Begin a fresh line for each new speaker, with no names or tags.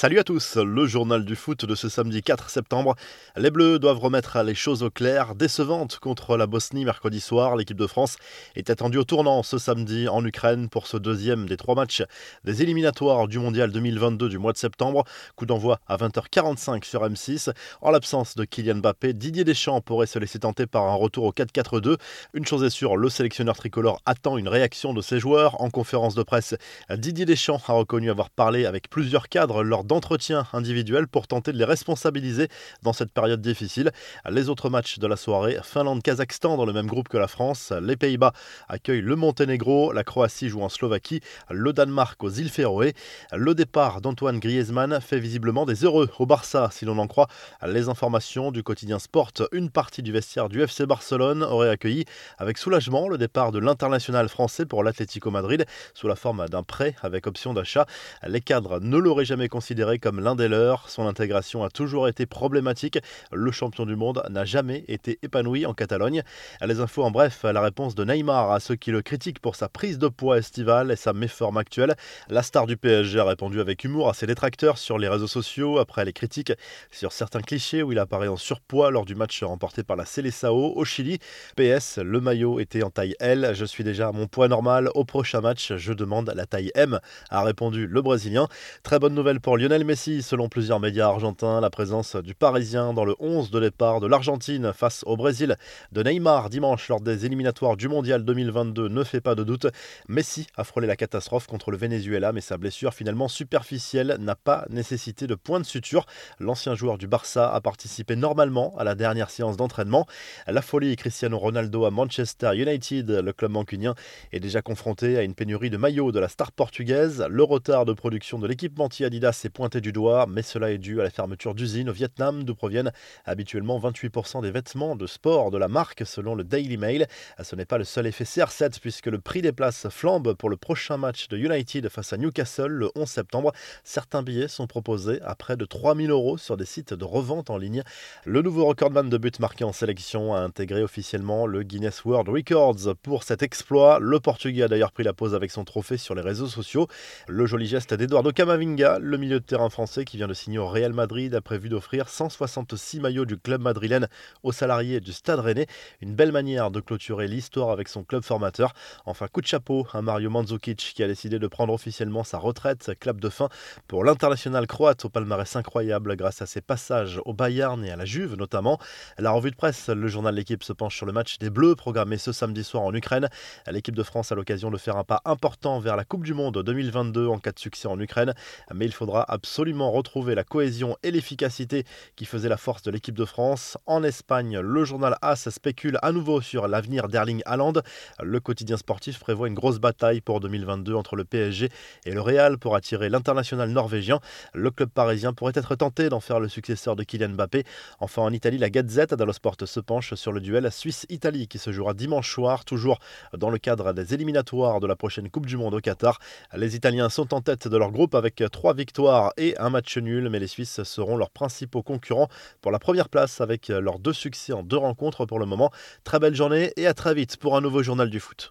Salut à tous, le journal du foot de ce samedi 4 septembre. Les Bleus doivent remettre les choses au clair. Décevante contre la Bosnie mercredi soir, l'équipe de France est attendue au tournant ce samedi en Ukraine pour ce deuxième des trois matchs des éliminatoires du Mondial 2022 du mois de septembre. Coup d'envoi à 20h45 sur M6. En l'absence de Kylian Mbappé, Didier Deschamps pourrait se laisser tenter par un retour au 4-4-2. Une chose est sûre, le sélectionneur tricolore attend une réaction de ses joueurs. En conférence de presse, Didier Deschamps a reconnu avoir parlé avec plusieurs cadres lors d'entretien individuel pour tenter de les responsabiliser dans cette période difficile. Les autres matchs de la soirée, Finlande-Kazakhstan dans le même groupe que la France, les Pays-Bas accueillent le Monténégro, la Croatie joue en Slovaquie, le Danemark aux îles Féroé. Le départ d'Antoine Griezmann fait visiblement des heureux au Barça, si l'on en croit les informations du quotidien Sport. Une partie du vestiaire du FC Barcelone aurait accueilli avec soulagement le départ de l'international français pour l'Atlético Madrid sous la forme d'un prêt avec option d'achat. Les cadres ne l'auraient jamais considéré comme l'un des leurs. Son intégration a toujours été problématique. Le champion du monde n'a jamais été épanoui en Catalogne. Les infos en bref, la réponse de Neymar à ceux qui le critiquent pour sa prise de poids estivale et sa méforme actuelle. La star du PSG a répondu avec humour à ses détracteurs sur les réseaux sociaux après les critiques sur certains clichés où il apparaît en surpoids lors du match remporté par la Seleção au Chili. PS, le maillot était en taille L. Je suis déjà à mon poids normal. Au prochain match, je demande la taille M, a répondu le Brésilien. Très bonne nouvelle pour Lionel Messi, selon plusieurs médias argentins, la présence du Parisien dans le 11 de départ de l'Argentine face au Brésil de Neymar dimanche lors des éliminatoires du Mondial 2022 ne fait pas de doute. Messi a frôlé la catastrophe contre le Venezuela, mais sa blessure finalement superficielle n'a pas nécessité de point de suture. L'ancien joueur du Barça a participé normalement à la dernière séance d'entraînement. La folie Cristiano Ronaldo à Manchester United, le club mancunien est déjà confronté à une pénurie de maillots de la star portugaise. Le retard de production de l'équipementier Adidas pointé du doigt, mais cela est dû à la fermeture d'usines au Vietnam d'où proviennent habituellement 28% des vêtements de sport de la marque selon le Daily Mail. Ce n'est pas le seul effet CR7 puisque le prix des places flambe pour le prochain match de United face à Newcastle le 11 septembre. Certains billets sont proposés à près de 3000 euros sur des sites de revente en ligne. Le nouveau recordman de buts marqués en sélection a intégré officiellement le Guinness World Records pour cet exploit. Le Portugais a d'ailleurs pris la pause avec son trophée sur les réseaux sociaux. Le joli geste d'Eduardo Camavinga, le milieu de terrain français qui vient de signer au Real Madrid a prévu d'offrir 166 maillots du club madrilène aux salariés du Stade Rennais. Une belle manière de clôturer l'histoire avec son club formateur. Enfin, coup de chapeau à Mario Mandzukic qui a décidé de prendre officiellement sa retraite. Clap de fin pour l'international croate au palmarès incroyable grâce à ses passages au Bayern et à la Juve notamment. La revue de presse, le journal l'équipe se penche sur le match des Bleus programmé ce samedi soir en Ukraine. L'équipe de France a l'occasion de faire un pas important vers la Coupe du Monde 2022 en cas de succès en Ukraine. Mais il faudra absolument retrouver la cohésion et l'efficacité qui faisaient la force de l'équipe de France. En Espagne, le journal AS spécule à nouveau sur l'avenir d'Erling Haaland. Le quotidien sportif prévoit une grosse bataille pour 2022 entre le PSG et le Real pour attirer l'international norvégien. Le club parisien pourrait être tenté d'en faire le successeur de Kylian Mbappé. Enfin, en Italie, la Gazette dello Sport se penche sur le duel Suisse-Italie qui se jouera dimanche soir, toujours dans le cadre des éliminatoires de la prochaine Coupe du Monde au Qatar. Les Italiens sont en tête de leur groupe avec trois victoires et un match nul, mais les Suisses seront leurs principaux concurrents pour la première place avec leurs deux succès en deux rencontres pour le moment. Très belle journée et à très vite pour un nouveau journal du foot.